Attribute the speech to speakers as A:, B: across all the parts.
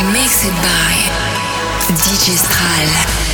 A: Mixed by DJ.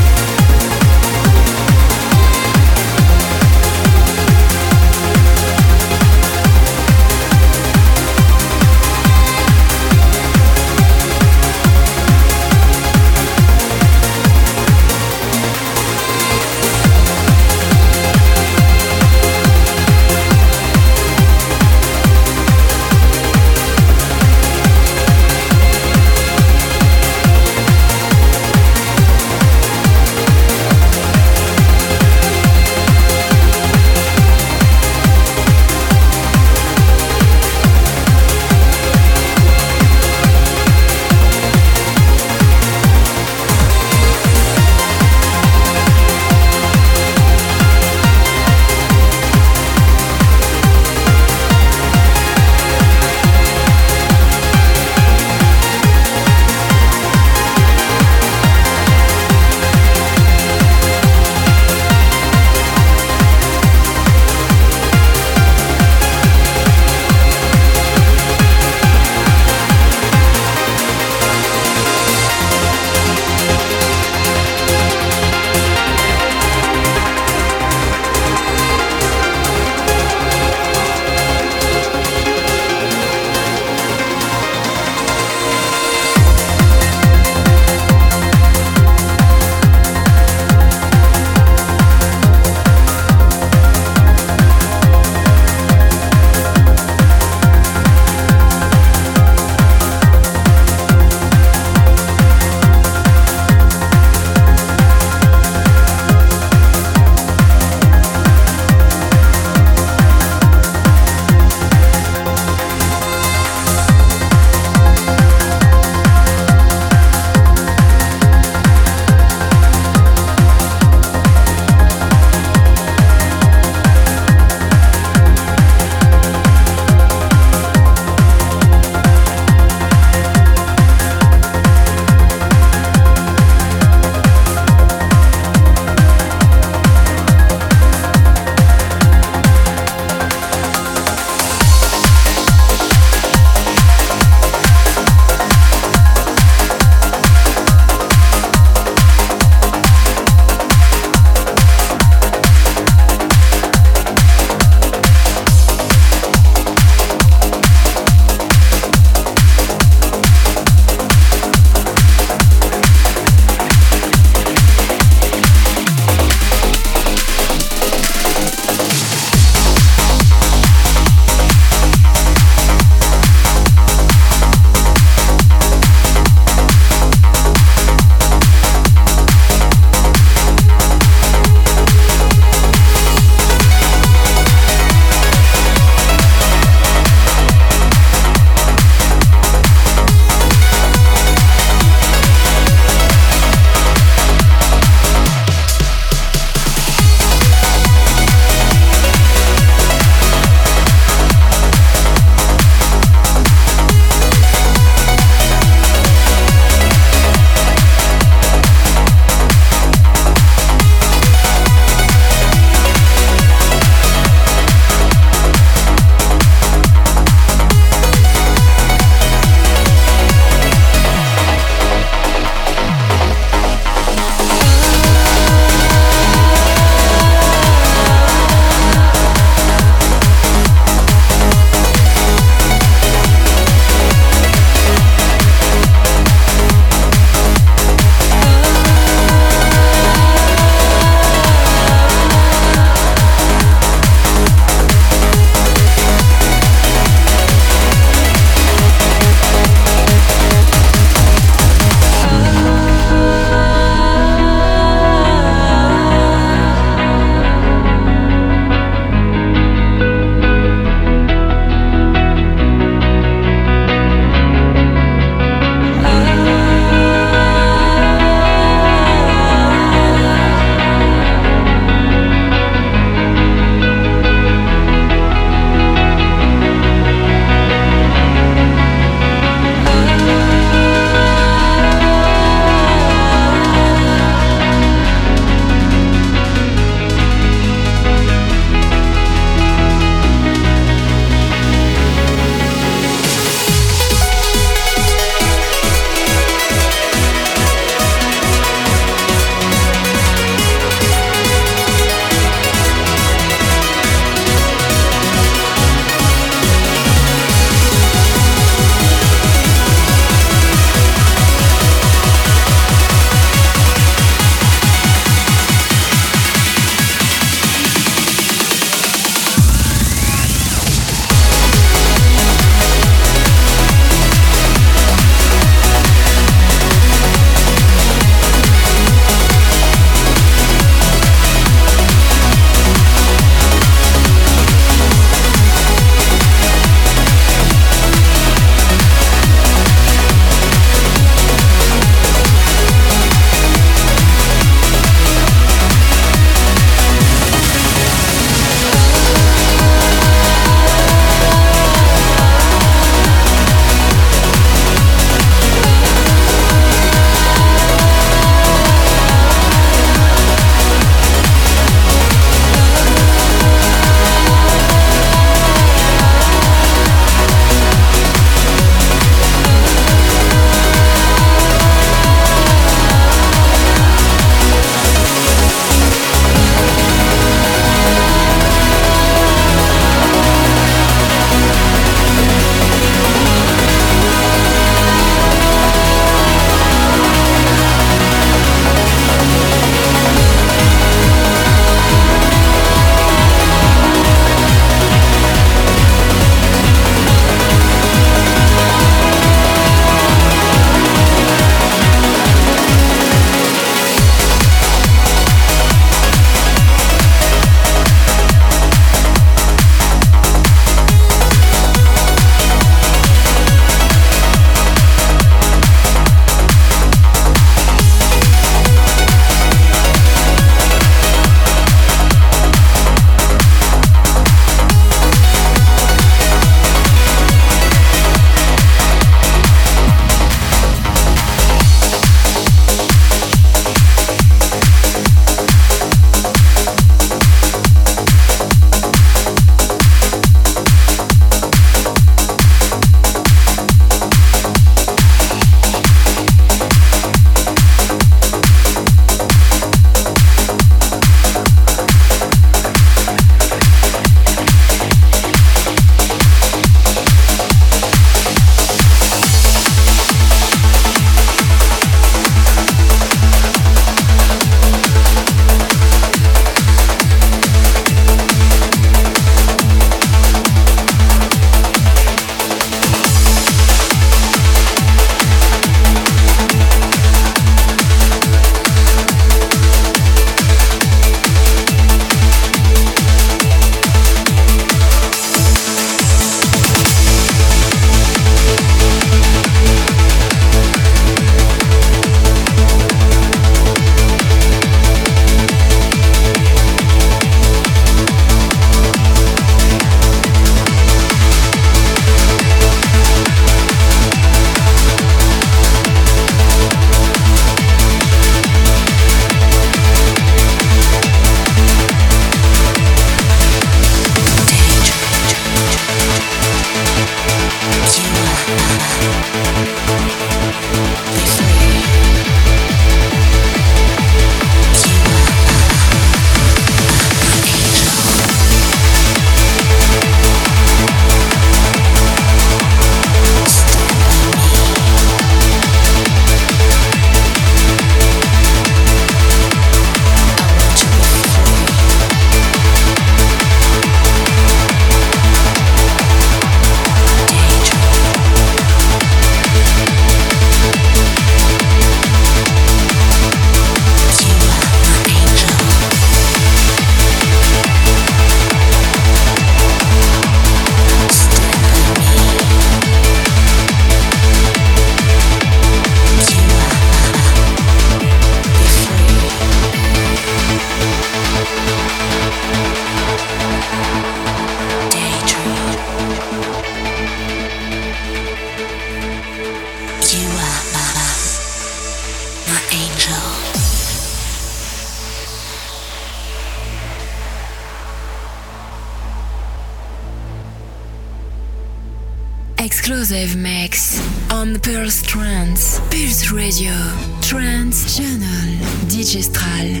A: Exclusive mix on Pulse Trance, Pulse Radio, Trance Channel, Digistral,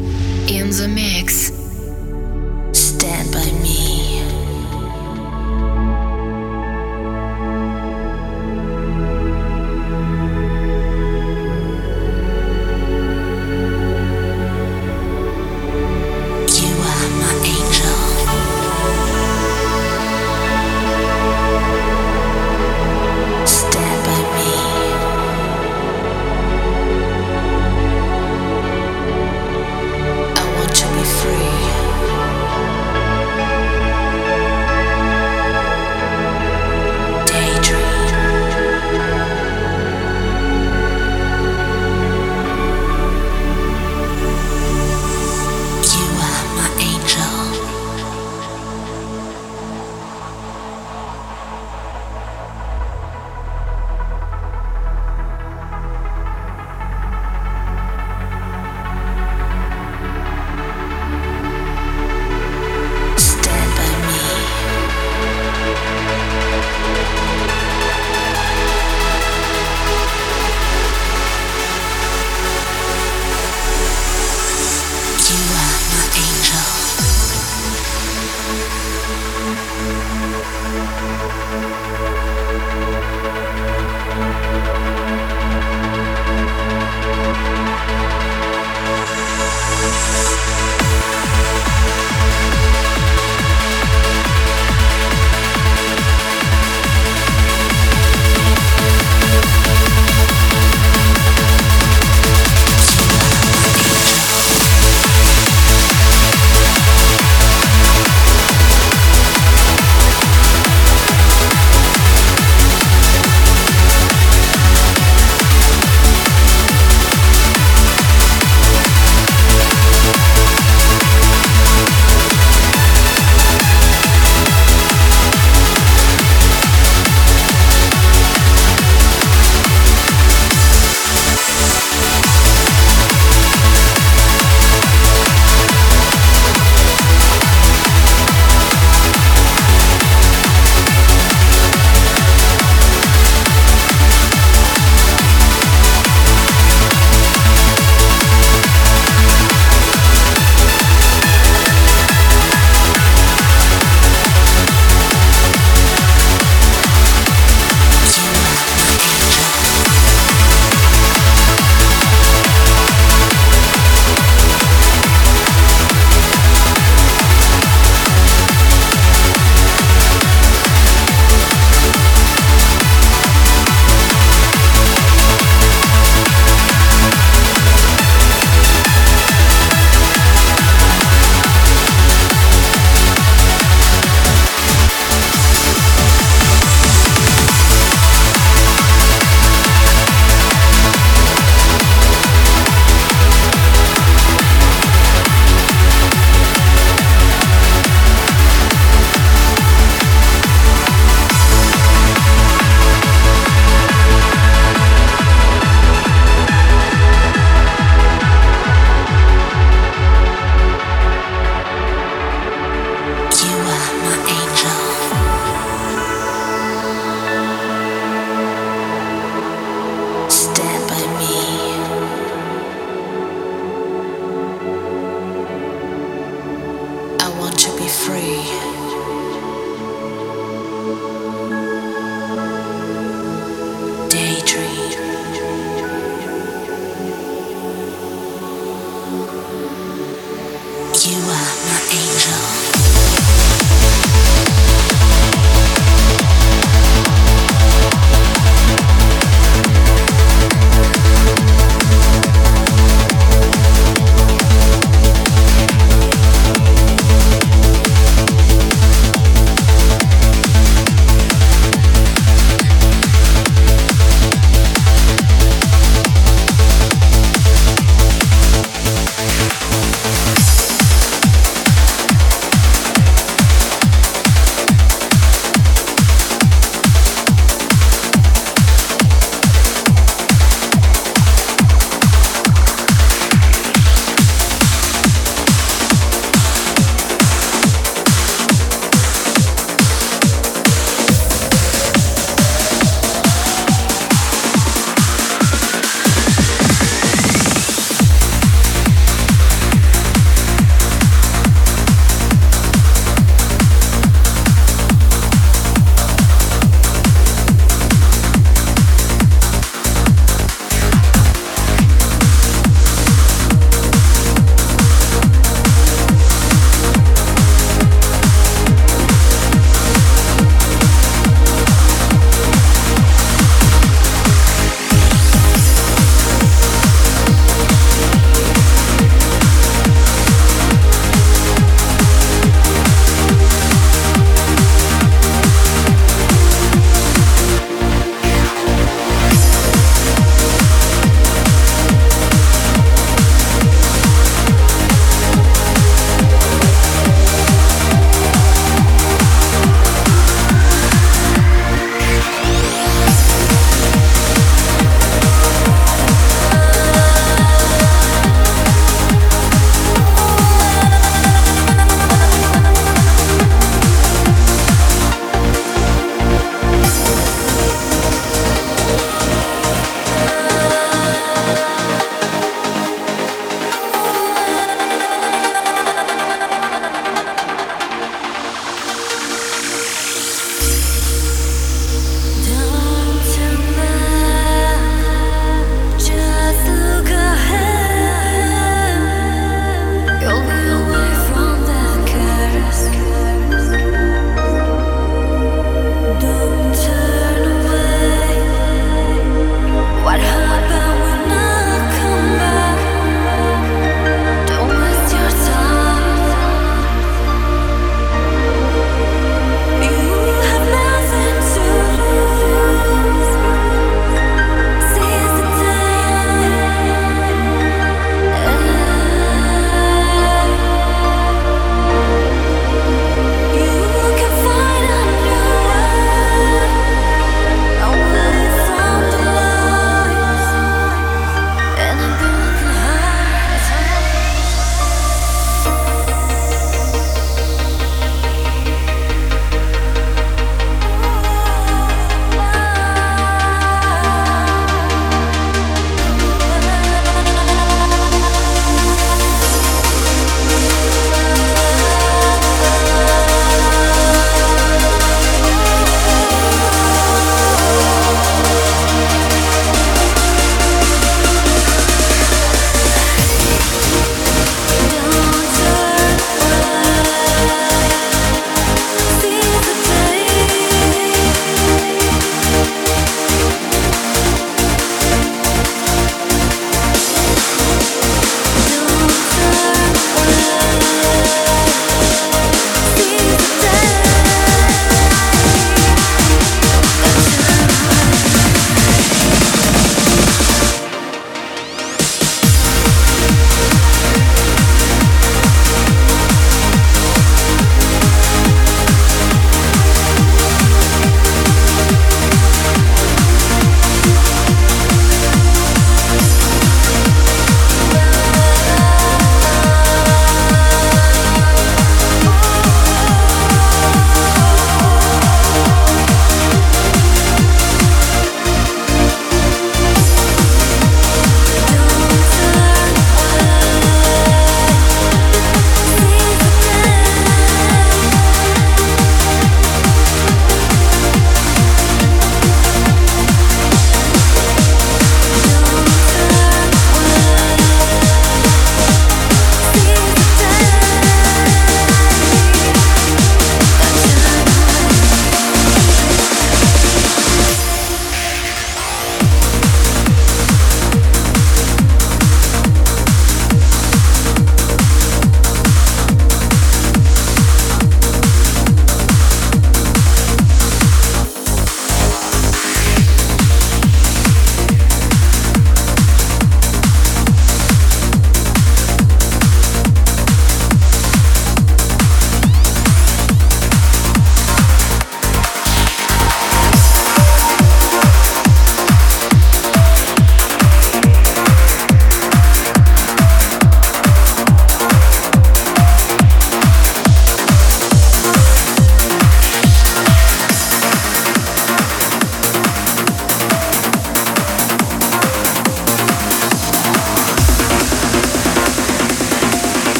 A: in the mix.